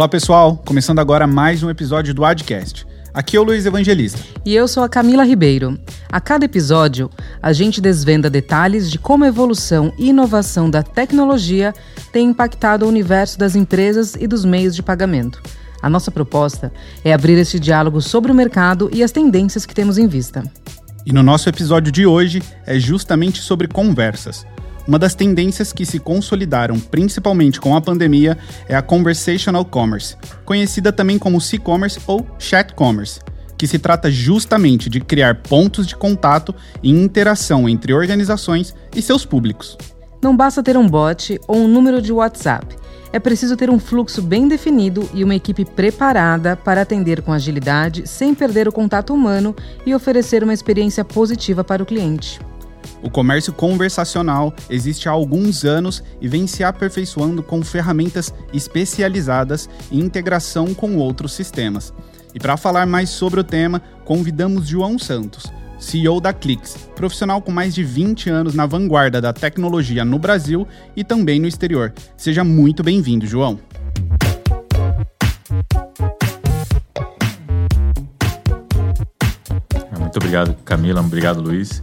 Olá pessoal, começando agora mais um episódio do Adcast. Aqui é o Luiz Evangelista. E eu sou a Camila Ribeiro. A cada episódio, a gente desvenda detalhes de como a evolução e inovação da tecnologia tem impactado o universo das empresas e dos meios de pagamento. A nossa proposta é abrir esse diálogo sobre o mercado e as tendências que temos em vista. E no nosso episódio de hoje é justamente sobre conversas. Uma das tendências que se consolidaram principalmente com a pandemia é a Conversational Commerce, conhecida também como C-Commerce ou Chat Commerce, que se trata justamente de criar pontos de contato e interação entre organizações e seus públicos. Não basta ter um bot ou um número de WhatsApp. É preciso ter um fluxo bem definido e uma equipe preparada para atender com agilidade, sem perder o contato humano e oferecer uma experiência positiva para o cliente. O comércio conversacional existe há alguns anos e vem se aperfeiçoando com ferramentas especializadas e integração com outros sistemas. E para falar mais sobre o tema, convidamos João Santos, CEO da Clix, profissional com mais de 20 anos na vanguarda da tecnologia no Brasil e também no exterior. Seja muito bem-vindo, João. Muito obrigado, Camila. Obrigado, Luiz.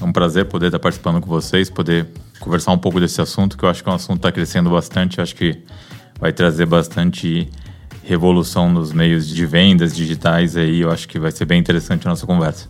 É um prazer poder estar participando com vocês, poder conversar um pouco desse assunto, que eu acho que é um assunto que está crescendo bastante. Acho que vai trazer bastante revolução nos meios de vendas digitais aí. Eu acho que vai ser bem interessante a nossa conversa.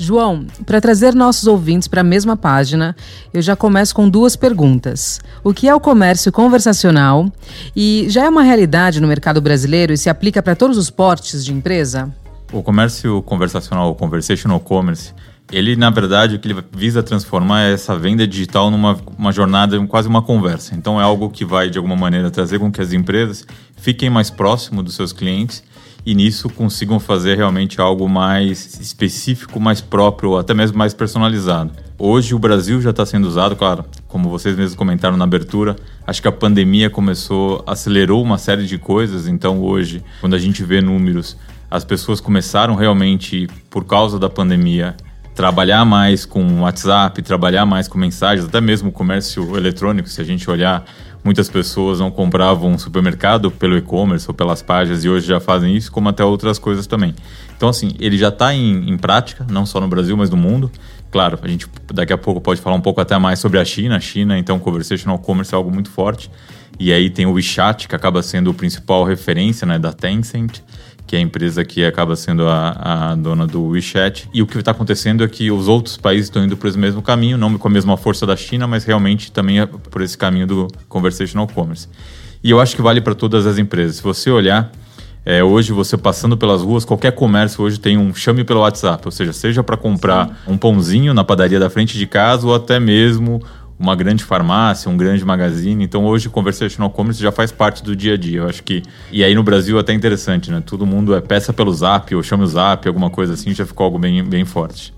João, para trazer nossos ouvintes para a mesma página, eu já começo com duas perguntas. O que é o comércio conversacional? E já é uma realidade no mercado brasileiro e se aplica para todos os portes de empresa? O comércio conversacional, o conversational commerce, ele, na verdade, o que ele visa transformar é essa venda digital numa uma jornada, quase uma conversa. Então, é algo que vai, de alguma maneira, trazer com que as empresas fiquem mais próximo dos seus clientes e nisso consigam fazer realmente algo mais específico, mais próprio, até mesmo mais personalizado. Hoje o Brasil já está sendo usado, claro, como vocês mesmos comentaram na abertura, acho que a pandemia começou, acelerou uma série de coisas, então hoje, quando a gente vê números, as pessoas começaram realmente, por causa da pandemia, trabalhar mais com WhatsApp, trabalhar mais com mensagens, até mesmo comércio eletrônico, se a gente olhar, muitas pessoas não compravam supermercado pelo e-commerce ou pelas páginas e hoje já fazem isso, como até outras coisas também. Então, assim, ele já está em, em prática, não só no Brasil, mas no mundo. Claro, a gente daqui a pouco pode falar um pouco até mais sobre a China. A China, então, conversational commerce é algo muito forte. E aí tem o WeChat, que acaba sendo o principal referência né, da Tencent que é a empresa que acaba sendo a, a dona do WeChat. E o que está acontecendo é que os outros países estão indo por esse mesmo caminho, não com a mesma força da China, mas realmente também é por esse caminho do conversational commerce. E eu acho que vale para todas as empresas. Se você olhar, é, hoje você passando pelas ruas, qualquer comércio hoje tem um chame pelo WhatsApp, ou seja, seja para comprar Sim. um pãozinho na padaria da frente de casa ou até mesmo uma grande farmácia, um grande magazine. Então hoje conversational commerce já faz parte do dia a dia. Eu acho que e aí no Brasil é até interessante, né? Todo mundo é peça pelo Zap ou chame o Zap, alguma coisa assim, já ficou algo bem, bem forte.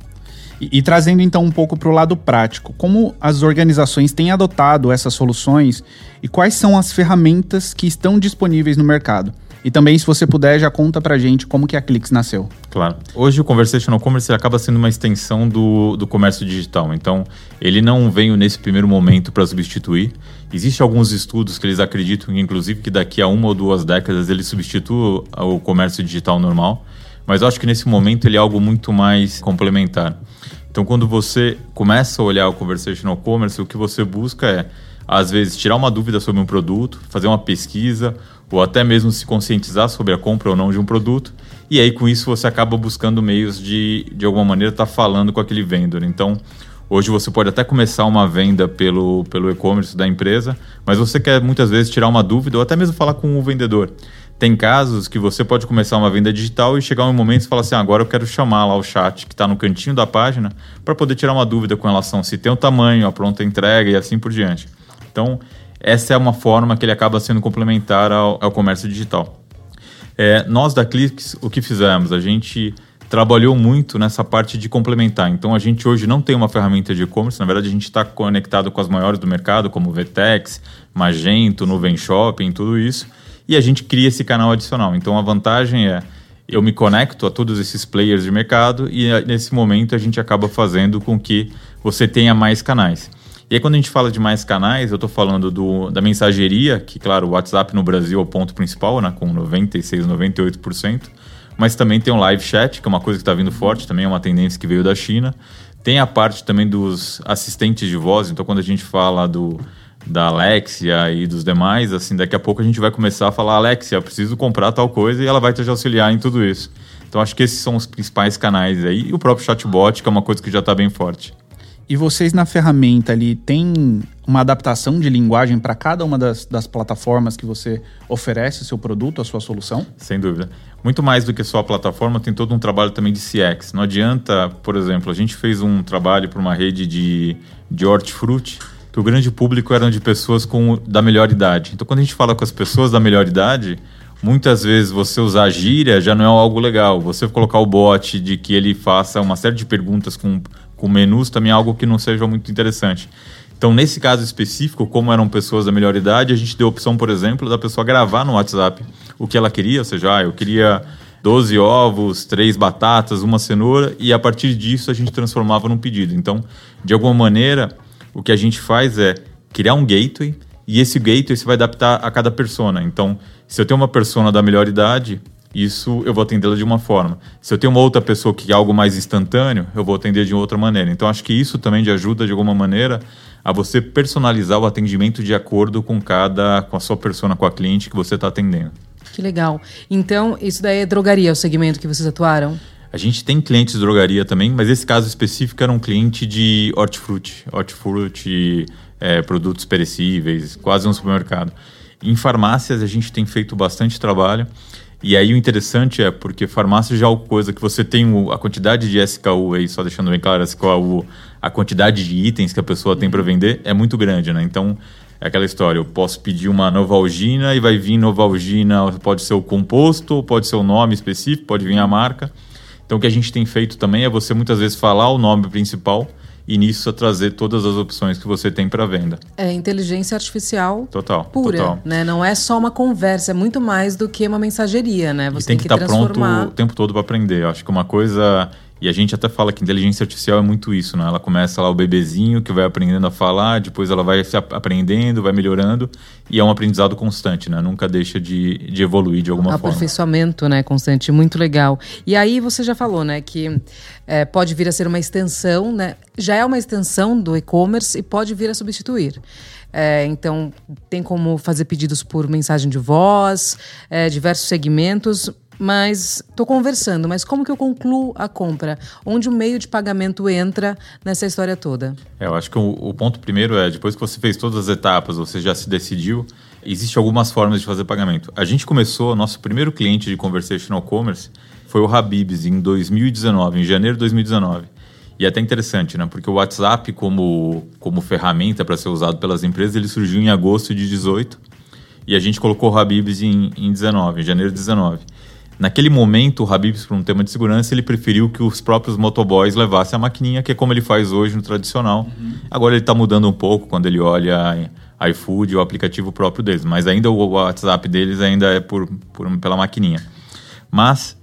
E, e trazendo então um pouco para o lado prático, como as organizações têm adotado essas soluções e quais são as ferramentas que estão disponíveis no mercado? E também, se você puder, já conta pra gente como que a Clix nasceu. Claro. Hoje o Conversational Commerce acaba sendo uma extensão do, do comércio digital. Então, ele não veio nesse primeiro momento para substituir. Existem alguns estudos que eles acreditam, inclusive, que daqui a uma ou duas décadas ele substitua o comércio digital normal. Mas eu acho que nesse momento ele é algo muito mais complementar. Então, quando você começa a olhar o Conversational Commerce, o que você busca é, às vezes, tirar uma dúvida sobre um produto, fazer uma pesquisa ou até mesmo se conscientizar sobre a compra ou não de um produto. E aí, com isso, você acaba buscando meios de, de alguma maneira, estar tá falando com aquele vendedor. Então, hoje você pode até começar uma venda pelo, pelo e-commerce da empresa, mas você quer muitas vezes tirar uma dúvida ou até mesmo falar com o vendedor. Tem casos que você pode começar uma venda digital e chegar um momento e falar assim: ah, agora eu quero chamar lá o chat que está no cantinho da página para poder tirar uma dúvida com relação se tem o tamanho, a pronta entrega e assim por diante. Então, essa é uma forma que ele acaba sendo complementar ao, ao comércio digital. É, nós da Clix, o que fizemos? A gente trabalhou muito nessa parte de complementar. Então, a gente hoje não tem uma ferramenta de e-commerce, na verdade, a gente está conectado com as maiores do mercado, como Vtex, Magento, Nuvem Shopping, tudo isso, e a gente cria esse canal adicional. Então, a vantagem é eu me conecto a todos esses players de mercado e nesse momento a gente acaba fazendo com que você tenha mais canais. E aí, quando a gente fala de mais canais, eu estou falando do, da mensageria, que, claro, o WhatsApp no Brasil é o ponto principal, né, com 96%, 98%. Mas também tem o live chat, que é uma coisa que está vindo forte, também é uma tendência que veio da China. Tem a parte também dos assistentes de voz, então quando a gente fala do, da Alexia e dos demais, assim, daqui a pouco a gente vai começar a falar, Alexia, preciso comprar tal coisa, e ela vai te auxiliar em tudo isso. Então acho que esses são os principais canais aí, e o próprio chatbot, que é uma coisa que já está bem forte. E vocês na ferramenta ali tem uma adaptação de linguagem para cada uma das, das, plataformas que você oferece o seu produto, a sua solução? Sem dúvida. Muito mais do que só a plataforma, tem todo um trabalho também de CX. Não adianta, por exemplo, a gente fez um trabalho para uma rede de, de hortifruti, que o grande público eram de pessoas com, da melhor idade. Então, quando a gente fala com as pessoas da melhor idade, muitas vezes você usar gíria já não é algo legal. Você colocar o bot de que ele faça uma série de perguntas com com menus também é algo que não seja muito interessante. Então, nesse caso específico, como eram pessoas da melhor idade, a gente deu a opção, por exemplo, da pessoa gravar no WhatsApp o que ela queria, ou seja, ah, eu queria 12 ovos, 3 batatas, uma cenoura, e a partir disso a gente transformava num pedido. Então, de alguma maneira, o que a gente faz é criar um gateway, e esse gateway você vai adaptar a cada persona. Então, se eu tenho uma persona da melhor idade, isso eu vou atendê-la de uma forma. Se eu tenho uma outra pessoa que é algo mais instantâneo, eu vou atender de outra maneira. Então acho que isso também te ajuda de alguma maneira a você personalizar o atendimento de acordo com cada, com a sua persona, com a cliente que você está atendendo. Que legal. Então isso daí é drogaria, o segmento que vocês atuaram? A gente tem clientes de drogaria também, mas esse caso específico era um cliente de hortifruti, hortifruti, é, produtos perecíveis, quase um supermercado. Em farmácias a gente tem feito bastante trabalho. E aí o interessante é porque farmácia já é uma coisa que você tem a quantidade de SKU aí, só deixando bem claro, SKU, a quantidade de itens que a pessoa tem para vender é muito grande, né? Então, é aquela história, eu posso pedir uma Novalgina e vai vir Novalgina, pode ser o composto, pode ser o nome específico, pode vir a marca. Então, o que a gente tem feito também é você muitas vezes falar o nome principal e nisso trazer todas as opções que você tem para venda. É inteligência artificial total, pura, total. né? Não é só uma conversa, é muito mais do que uma mensageria, né? Você e tem, tem que estar tá pronto o tempo todo para aprender. Eu acho que uma coisa e a gente até fala que inteligência artificial é muito isso, né? Ela começa lá o bebezinho que vai aprendendo a falar, depois ela vai se aprendendo, vai melhorando, e é um aprendizado constante, né? Nunca deixa de, de evoluir de alguma forma. Aperfeiçoamento, né, constante, muito legal. E aí você já falou, né, que é, pode vir a ser uma extensão, né? Já é uma extensão do e-commerce e pode vir a substituir. É, então, tem como fazer pedidos por mensagem de voz, é, diversos segmentos, mas estou conversando, mas como que eu concluo a compra? Onde o meio de pagamento entra nessa história toda? É, eu acho que o, o ponto primeiro é, depois que você fez todas as etapas, você já se decidiu, existem algumas formas de fazer pagamento. A gente começou, nosso primeiro cliente de Conversational Commerce foi o Habibs em 2019, em janeiro de 2019. E é até interessante, né? Porque o WhatsApp, como, como ferramenta para ser usado pelas empresas, ele surgiu em agosto de 18 e a gente colocou o Habibs em, em 19, em janeiro de 19. Naquele momento, o Habibs, por um tema de segurança, ele preferiu que os próprios motoboys levassem a maquininha, que é como ele faz hoje no tradicional. Uhum. Agora ele está mudando um pouco quando ele olha iFood, o aplicativo próprio deles. Mas ainda o WhatsApp deles ainda é por, por pela maquininha. Mas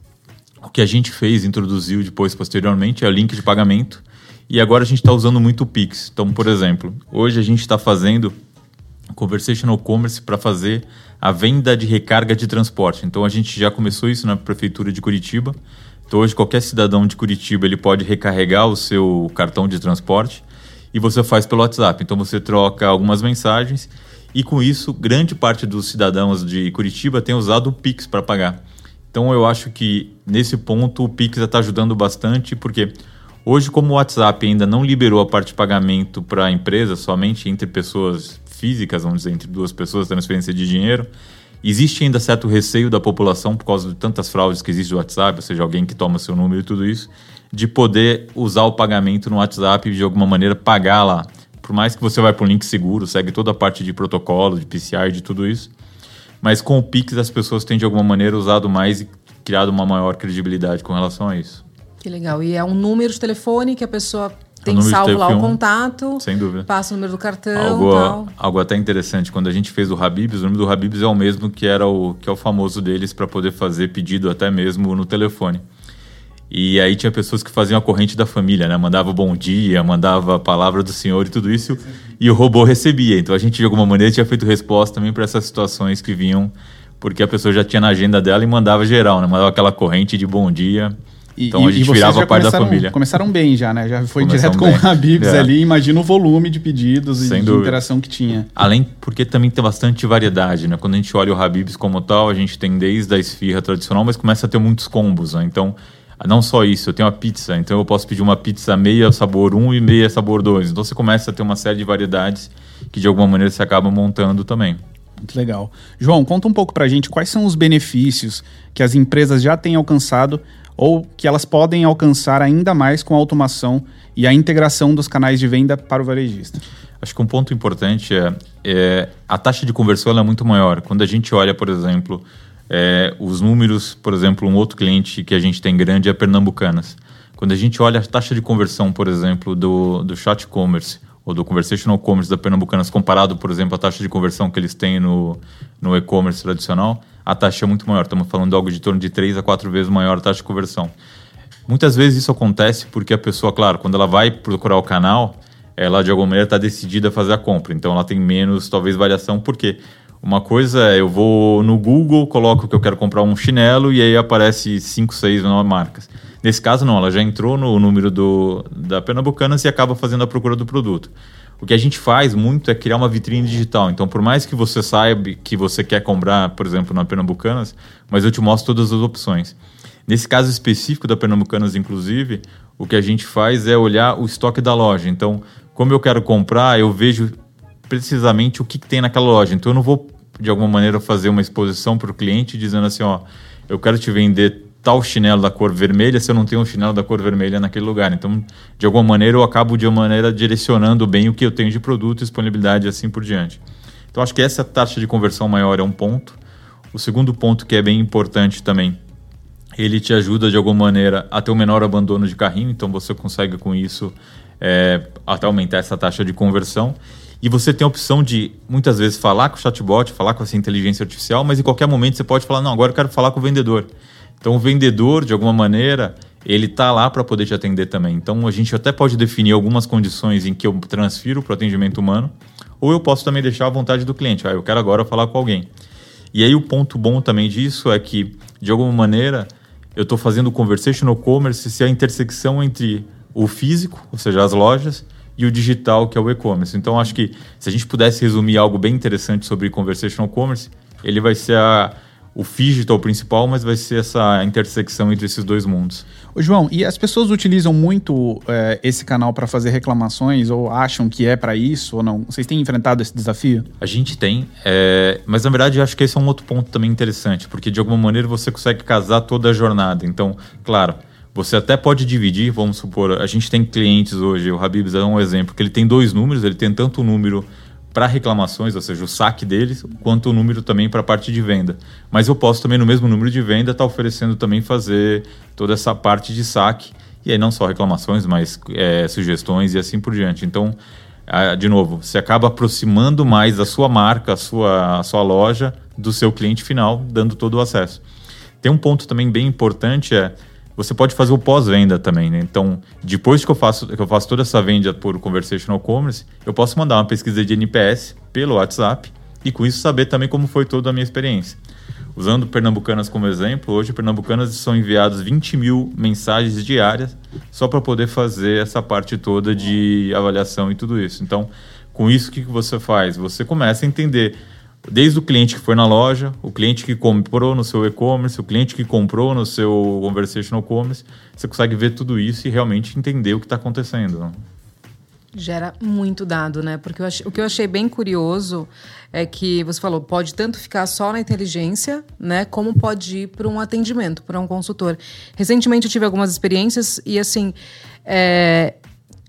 o que a gente fez, introduziu depois, posteriormente, é o link de pagamento. E agora a gente está usando muito o Pix. Então, por exemplo, hoje a gente está fazendo Conversational Commerce para fazer a venda de recarga de transporte. Então a gente já começou isso na prefeitura de Curitiba. Então hoje qualquer cidadão de Curitiba ele pode recarregar o seu cartão de transporte e você faz pelo WhatsApp. Então você troca algumas mensagens e com isso grande parte dos cidadãos de Curitiba tem usado o Pix para pagar. Então eu acho que nesse ponto o Pix está ajudando bastante porque hoje como o WhatsApp ainda não liberou a parte de pagamento para a empresa somente entre pessoas físicas, vamos dizer, entre duas pessoas, transferência de dinheiro. Existe ainda certo receio da população, por causa de tantas fraudes que existe no WhatsApp, ou seja, alguém que toma seu número e tudo isso, de poder usar o pagamento no WhatsApp e de alguma maneira pagar lá. Por mais que você vá para um link seguro, segue toda a parte de protocolo, de PCI, de tudo isso. Mas com o Pix as pessoas têm de alguma maneira usado mais e criado uma maior credibilidade com relação a isso. Que legal. E é um número de telefone que a pessoa tem salvo lá o contato. Sem dúvida. Passa o número do cartão. Algo, tal. algo até interessante. Quando a gente fez o Habibs, o número do Habibs é o mesmo que era o que é o famoso deles para poder fazer pedido até mesmo no telefone. E aí tinha pessoas que faziam a corrente da família, né? Mandava bom dia, mandava a palavra do senhor e tudo isso. e o robô recebia. Então a gente, de alguma maneira, tinha feito resposta também para essas situações que vinham, porque a pessoa já tinha na agenda dela e mandava geral, né? Mandava aquela corrente de bom dia. E, então a gente virava parte da família. Começaram bem já, né? Já foi direto bem. com o Habibs é. ali. Imagina o volume de pedidos Sem e de interação que tinha. Além, porque também tem bastante variedade, né? Quando a gente olha o Habibs como tal, a gente tem desde a esfirra tradicional, mas começa a ter muitos combos, né? Então, não só isso, eu tenho a pizza, então eu posso pedir uma pizza meia sabor 1 e meia sabor 2. Então você começa a ter uma série de variedades que de alguma maneira você acaba montando também. Muito legal. João, conta um pouco pra gente quais são os benefícios que as empresas já têm alcançado ou que elas podem alcançar ainda mais com a automação e a integração dos canais de venda para o varejista. Acho que um ponto importante é, é a taxa de conversão é muito maior. Quando a gente olha, por exemplo, é, os números, por exemplo, um outro cliente que a gente tem grande é Pernambucanas. Quando a gente olha a taxa de conversão, por exemplo, do, do chat commerce ou do conversational commerce da Pernambucanas comparado, por exemplo, à taxa de conversão que eles têm no, no e-commerce tradicional, a taxa é muito maior. Estamos falando de algo de torno de 3 a 4 vezes maior a taxa de conversão. Muitas vezes isso acontece porque a pessoa, claro, quando ela vai procurar o canal, ela de alguma maneira está decidida a fazer a compra. Então ela tem menos, talvez, variação. Por quê? Uma coisa é eu vou no Google, coloco que eu quero comprar um chinelo e aí aparece 5, 6 marcas. Nesse caso, não, ela já entrou no número do, da Pernambucanas e acaba fazendo a procura do produto. O que a gente faz muito é criar uma vitrine digital. Então, por mais que você saiba que você quer comprar, por exemplo, na Pernambucanas, mas eu te mostro todas as opções. Nesse caso específico da Pernambucanas, inclusive, o que a gente faz é olhar o estoque da loja. Então, como eu quero comprar, eu vejo precisamente o que, que tem naquela loja. Então, eu não vou, de alguma maneira, fazer uma exposição para o cliente dizendo assim: ó, eu quero te vender tal chinelo da cor vermelha se eu não tenho um chinelo da cor vermelha naquele lugar. Então, de alguma maneira, eu acabo de uma maneira direcionando bem o que eu tenho de produto, disponibilidade e assim por diante. Então, acho que essa taxa de conversão maior é um ponto. O segundo ponto que é bem importante também, ele te ajuda de alguma maneira a ter um menor abandono de carrinho, então você consegue com isso é, até aumentar essa taxa de conversão. E você tem a opção de, muitas vezes, falar com o chatbot, falar com essa inteligência artificial, mas em qualquer momento você pode falar, não, agora eu quero falar com o vendedor. Então o vendedor, de alguma maneira, ele está lá para poder te atender também. Então a gente até pode definir algumas condições em que eu transfiro para o atendimento humano, ou eu posso também deixar à vontade do cliente. Ah, eu quero agora falar com alguém. E aí o ponto bom também disso é que, de alguma maneira, eu estou fazendo conversational commerce se a intersecção entre o físico, ou seja, as lojas, e o digital, que é o e-commerce. Então, acho que se a gente pudesse resumir algo bem interessante sobre conversational commerce, ele vai ser a, o digital principal, mas vai ser essa intersecção entre esses dois mundos. Ô João, e as pessoas utilizam muito é, esse canal para fazer reclamações ou acham que é para isso ou não? Vocês têm enfrentado esse desafio? A gente tem, é, mas na verdade eu acho que esse é um outro ponto também interessante, porque de alguma maneira você consegue casar toda a jornada. Então, claro, você até pode dividir, vamos supor, a gente tem clientes hoje, o Habibs é um exemplo, que ele tem dois números, ele tem tanto o número para reclamações, ou seja, o saque deles, quanto o número também para a parte de venda. Mas eu posso também, no mesmo número de venda, estar tá oferecendo também fazer toda essa parte de saque. E aí não só reclamações, mas é, sugestões e assim por diante. Então, de novo, você acaba aproximando mais a sua marca, a sua, a sua loja do seu cliente final, dando todo o acesso. Tem um ponto também bem importante, é você pode fazer o pós-venda também, né? Então, depois que eu faço que eu faço toda essa venda por conversational commerce, eu posso mandar uma pesquisa de NPS pelo WhatsApp e com isso saber também como foi toda a minha experiência. Usando Pernambucanas como exemplo, hoje Pernambucanas são enviadas 20 mil mensagens diárias só para poder fazer essa parte toda de avaliação e tudo isso. Então, com isso, o que você faz? Você começa a entender Desde o cliente que foi na loja, o cliente que comprou no seu e-commerce, o cliente que comprou no seu conversational commerce, você consegue ver tudo isso e realmente entender o que está acontecendo. Né? Gera muito dado, né? Porque achei, o que eu achei bem curioso é que você falou, pode tanto ficar só na inteligência, né? Como pode ir para um atendimento, para um consultor. Recentemente eu tive algumas experiências e assim, é,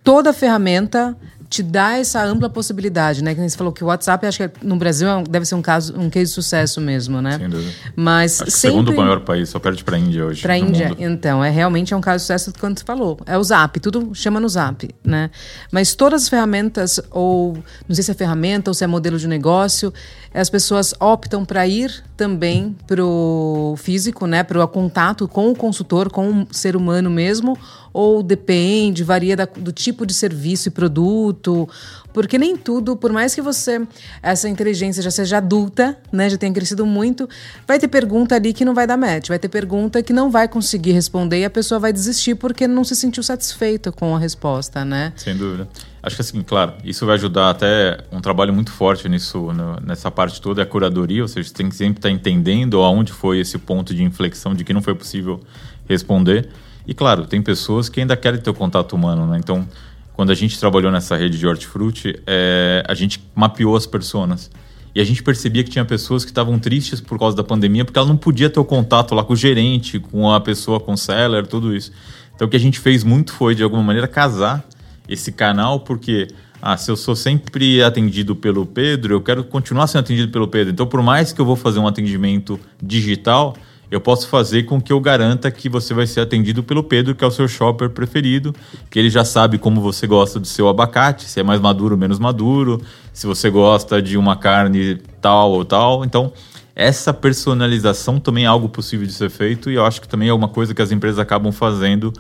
toda ferramenta te dá essa ampla possibilidade, né? Que você falou que o WhatsApp, acho que no Brasil é deve ser um caso, um case de sucesso mesmo, né? Sem dúvida. Mas acho sempre... segundo maior país, só perde para a Índia hoje. Para a Índia, mundo. então, é realmente é um caso de sucesso quando você falou. É o Zap, tudo chama no Zap, né? Mas todas as ferramentas ou não sei se é ferramenta ou se é modelo de negócio, as pessoas optam para ir também para o físico, né? Para o contato com o consultor, com o ser humano mesmo Ou depende, varia da, do tipo de serviço e produto? Porque nem tudo, por mais que você, essa inteligência já seja adulta, né, já tenha crescido muito, vai ter pergunta ali que não vai dar match, vai ter pergunta que não vai conseguir responder e a pessoa vai desistir porque não se sentiu satisfeita com a resposta, né? Sem dúvida. Acho que assim, claro, isso vai ajudar até um trabalho muito forte nisso, nessa parte toda, é a curadoria, ou seja, você tem que sempre estar entendendo aonde foi esse ponto de inflexão de que não foi possível responder. E claro, tem pessoas que ainda querem ter o contato humano, né? Então, quando a gente trabalhou nessa rede de hortifruti, é, a gente mapeou as pessoas. E a gente percebia que tinha pessoas que estavam tristes por causa da pandemia, porque ela não podia ter o contato lá com o gerente, com a pessoa, com o seller, tudo isso. Então o que a gente fez muito foi, de alguma maneira, casar esse canal, porque ah, se eu sou sempre atendido pelo Pedro, eu quero continuar sendo atendido pelo Pedro. Então, por mais que eu vou fazer um atendimento digital, eu posso fazer com que eu garanta que você vai ser atendido pelo Pedro, que é o seu shopper preferido, que ele já sabe como você gosta do seu abacate, se é mais maduro ou menos maduro, se você gosta de uma carne tal ou tal. Então, essa personalização também é algo possível de ser feito e eu acho que também é uma coisa que as empresas acabam fazendo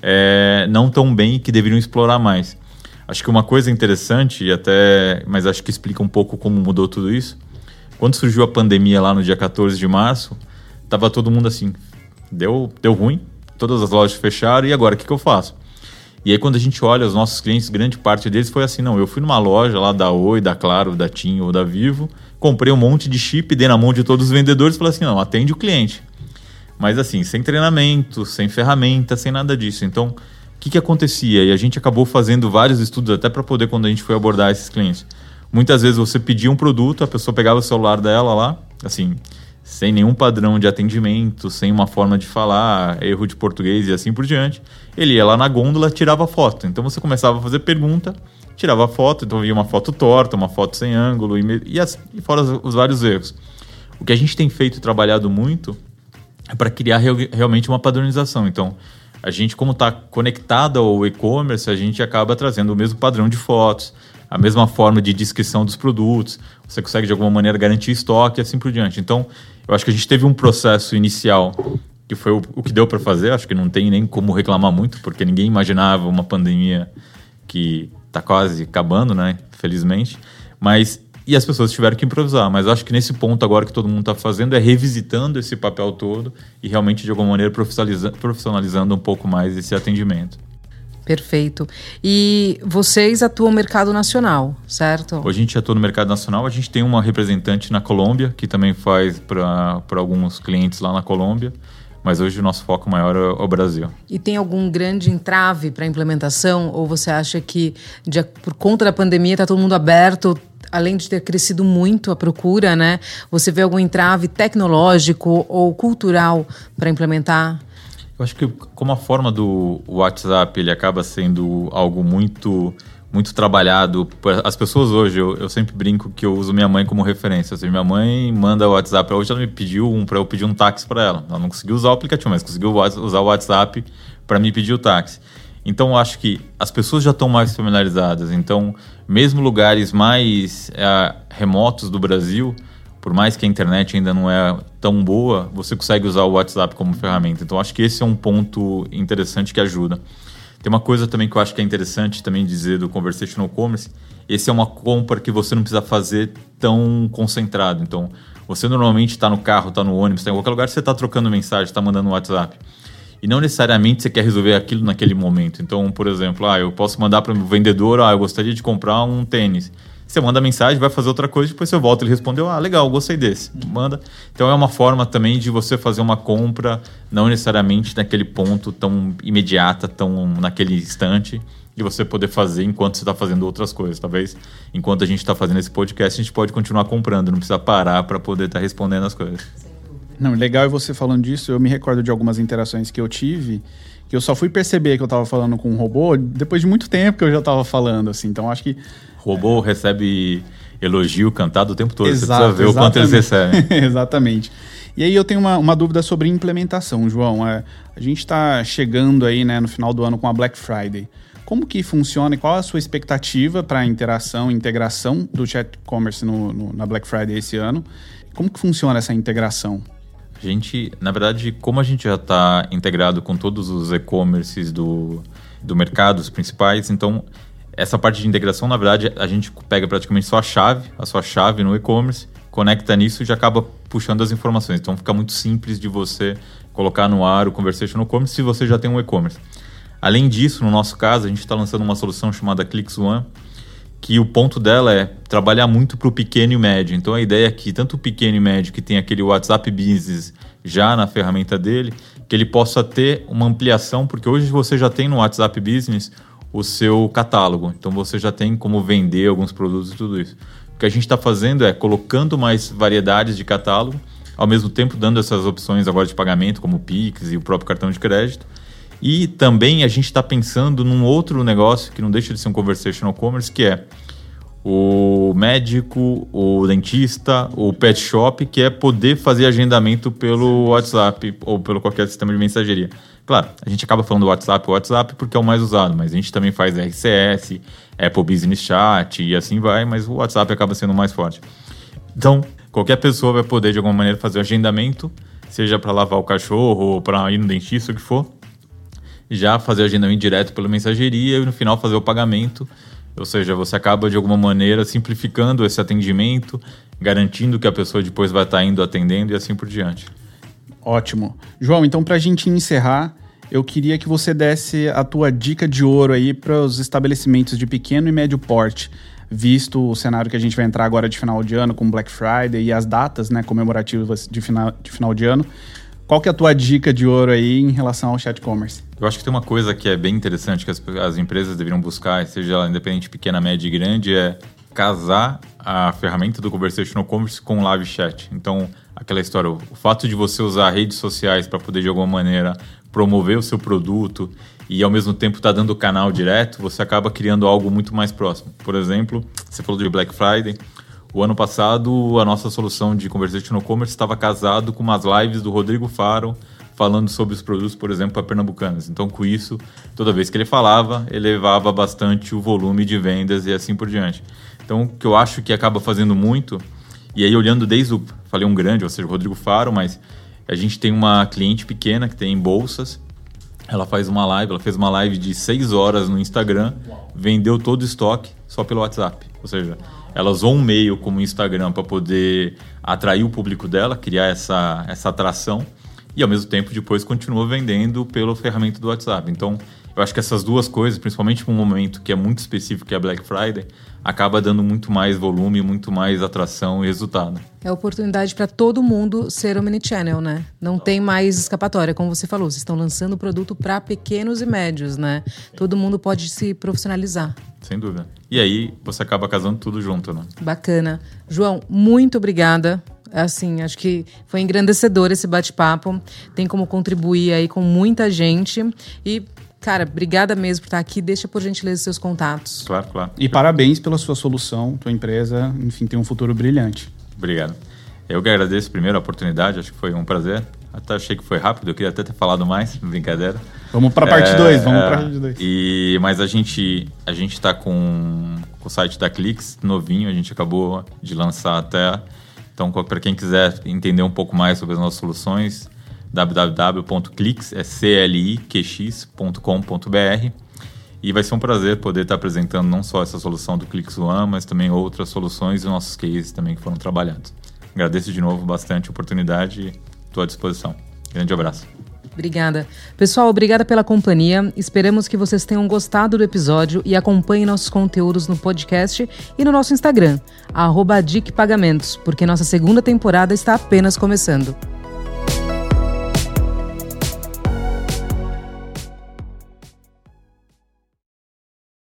é, não tão bem e que deveriam explorar mais. Acho que uma coisa interessante, e até, mas acho que explica um pouco como mudou tudo isso. Quando surgiu a pandemia lá no dia 14 de março, tava todo mundo assim, deu, deu ruim, todas as lojas fecharam, e agora o que, que eu faço? E aí quando a gente olha os nossos clientes, grande parte deles foi assim, não, eu fui numa loja lá da Oi, da Claro, da TIM ou da Vivo, comprei um monte de chip, dei na mão de todos os vendedores e falei assim, não, atende o cliente. Mas assim, sem treinamento, sem ferramenta, sem nada disso. Então, o que, que acontecia? E a gente acabou fazendo vários estudos até para poder, quando a gente foi abordar esses clientes. Muitas vezes você pedia um produto, a pessoa pegava o celular dela lá, assim, sem nenhum padrão de atendimento, sem uma forma de falar, erro de português e assim por diante. Ele ia lá na gôndola, tirava foto. Então você começava a fazer pergunta, tirava foto, então via uma foto torta, uma foto sem ângulo e, e, as, e fora os, os, vários erros. O que a gente tem feito e trabalhado muito é para criar re, realmente uma padronização. Então, a gente, como está conectado ao e-commerce, a gente acaba trazendo o mesmo padrão de fotos, a mesma forma de descrição dos produtos, você consegue de alguma maneira garantir estoque e assim por diante. Então, eu acho que a gente teve um processo inicial que foi o, o que deu para fazer, acho que não tem nem como reclamar muito, porque ninguém imaginava uma pandemia que está quase acabando, né? Felizmente. Mas e as pessoas tiveram que improvisar. Mas acho que nesse ponto agora que todo mundo está fazendo é revisitando esse papel todo e realmente de alguma maneira profissionalizando um pouco mais esse atendimento. Perfeito. E vocês atuam no mercado nacional, certo? Hoje a gente atua no mercado nacional. A gente tem uma representante na Colômbia, que também faz para alguns clientes lá na Colômbia. Mas hoje o nosso foco maior é o Brasil. E tem algum grande entrave para a implementação? Ou você acha que, de, por conta da pandemia, está todo mundo aberto, além de ter crescido muito a procura, né? Você vê algum entrave tecnológico ou cultural para implementar? Eu acho que como a forma do WhatsApp ele acaba sendo algo muito muito trabalhado. As pessoas hoje, eu, eu, sempre brinco que eu uso minha mãe como referência. Seja, minha mãe manda o WhatsApp. Hoje ela me pediu um para eu pedir um táxi para ela. Ela não conseguiu usar o aplicativo, mas conseguiu usar o WhatsApp para me pedir o táxi. Então, eu acho que as pessoas já estão mais familiarizadas. Então, mesmo lugares mais é, remotos do Brasil, por mais que a internet ainda não é tão boa, você consegue usar o WhatsApp como ferramenta. Então acho que esse é um ponto interessante que ajuda. Tem uma coisa também que eu acho que é interessante também dizer do Conversational Commerce. Esse é uma compra que você não precisa fazer tão concentrado. Então, você normalmente está no carro, está no ônibus, está em qualquer lugar, você está trocando mensagem, está mandando WhatsApp. E não necessariamente você quer resolver aquilo naquele momento. Então, por exemplo, ah, eu posso mandar para o vendedor, ah, eu gostaria de comprar um tênis. Você manda mensagem, vai fazer outra coisa, depois você volta, ele respondeu, ah, legal, gostei desse. Manda. Então é uma forma também de você fazer uma compra, não necessariamente naquele ponto tão imediata, tão naquele instante, e você poder fazer enquanto você está fazendo outras coisas. Talvez enquanto a gente está fazendo esse podcast, a gente pode continuar comprando, não precisa parar para poder estar tá respondendo as coisas. Não, legal é você falando disso. Eu me recordo de algumas interações que eu tive que eu só fui perceber que eu estava falando com um robô depois de muito tempo que eu já estava falando, assim. Então acho que robô recebe elogio cantado o tempo todo. Exato, Você precisa ver exatamente. o quanto eles recebem. exatamente. E aí eu tenho uma, uma dúvida sobre implementação, João. É, a gente está chegando aí né, no final do ano com a Black Friday. Como que funciona e qual a sua expectativa para a interação e integração do chat commerce no, no, na Black Friday esse ano? Como que funciona essa integração? A gente, na verdade, como a gente já está integrado com todos os e-commerces do, do mercado, os principais, então essa parte de integração, na verdade, a gente pega praticamente só a chave, a sua chave no e-commerce, conecta nisso e já acaba puxando as informações. Então fica muito simples de você colocar no ar o Conversation e-commerce se você já tem um e-commerce. Além disso, no nosso caso, a gente está lançando uma solução chamada Clicks One, que o ponto dela é trabalhar muito para o pequeno e médio. Então a ideia é que tanto o pequeno e médio que tem aquele WhatsApp Business já na ferramenta dele, que ele possa ter uma ampliação, porque hoje você já tem no WhatsApp Business o seu catálogo. Então você já tem como vender alguns produtos e tudo isso. O que a gente está fazendo é colocando mais variedades de catálogo, ao mesmo tempo dando essas opções agora de pagamento, como o Pix e o próprio cartão de crédito. E também a gente está pensando num outro negócio que não deixa de ser um conversational commerce, que é o médico, o dentista, o pet shop, que é poder fazer agendamento pelo WhatsApp ou pelo qualquer sistema de mensageria. Claro, a gente acaba falando do WhatsApp, WhatsApp porque é o mais usado, mas a gente também faz RCS, Apple Business Chat e assim vai, mas o WhatsApp acaba sendo mais forte. Então, qualquer pessoa vai poder de alguma maneira fazer o agendamento, seja para lavar o cachorro ou para ir no dentista, o que for, já fazer o agendamento direto pela mensageria e no final fazer o pagamento. Ou seja, você acaba de alguma maneira simplificando esse atendimento, garantindo que a pessoa depois vai estar indo atendendo e assim por diante. Ótimo. João, então para a gente encerrar, eu queria que você desse a tua dica de ouro aí para os estabelecimentos de pequeno e médio porte, visto o cenário que a gente vai entrar agora de final de ano com Black Friday e as datas né, comemorativas de final, de final de ano. Qual que é a tua dica de ouro aí em relação ao chat commerce? Eu acho que tem uma coisa que é bem interessante que as, as empresas deveriam buscar, seja ela independente, pequena, média e grande, é casar a ferramenta do Conversational Commerce com live chat. Então, aquela história, o fato de você usar redes sociais para poder de alguma maneira promover o seu produto e ao mesmo tempo tá dando canal direto, você acaba criando algo muito mais próximo. Por exemplo, você falou de Black Friday, o ano passado, a nossa solução de Conversational Commerce estava casado com umas lives do Rodrigo Faro falando sobre os produtos, por exemplo, para pernambucanas. Então, com isso, toda vez que ele falava, elevava bastante o volume de vendas e assim por diante. Então, o que eu acho que acaba fazendo muito, e aí olhando desde o, falei um grande, ou seja, o Rodrigo Faro, mas a gente tem uma cliente pequena que tem bolsas, ela faz uma live, ela fez uma live de 6 horas no Instagram, vendeu todo o estoque só pelo WhatsApp. Ou seja, ela usou um meio como o Instagram para poder atrair o público dela, criar essa, essa atração e ao mesmo tempo depois continua vendendo pelo ferramenta do WhatsApp. Então, eu acho que essas duas coisas, principalmente para um momento que é muito específico, que é Black Friday, acaba dando muito mais volume, muito mais atração e resultado. É oportunidade para todo mundo ser omnichannel, né? Não tem mais escapatória, como você falou. Vocês estão lançando produto para pequenos e médios, né? Todo mundo pode se profissionalizar. Sem dúvida. E aí você acaba casando tudo junto, né? Bacana. João, muito obrigada assim, acho que foi engrandecedor esse bate-papo. Tem como contribuir aí com muita gente. E, cara, obrigada mesmo por estar aqui. Deixa por gentileza seus contatos. Claro, claro. E parabéns pela sua solução. Tua empresa, enfim, tem um futuro brilhante. Obrigado. Eu que agradeço primeiro a oportunidade, acho que foi um prazer. Até achei que foi rápido, eu queria até ter falado mais, brincadeira. Vamos para a parte 2, é, vamos é, para a parte 2. E mas a gente a gente está com, com o site da Clix novinho, a gente acabou de lançar até então, para quem quiser entender um pouco mais sobre as nossas soluções, www.clix.com.br e vai ser um prazer poder estar apresentando não só essa solução do Clix One, mas também outras soluções e nossos cases também que foram trabalhados. Agradeço de novo bastante a oportunidade e estou à disposição. Grande abraço. Obrigada. Pessoal, obrigada pela companhia. Esperamos que vocês tenham gostado do episódio e acompanhem nossos conteúdos no podcast e no nosso Instagram, arroba porque nossa segunda temporada está apenas começando.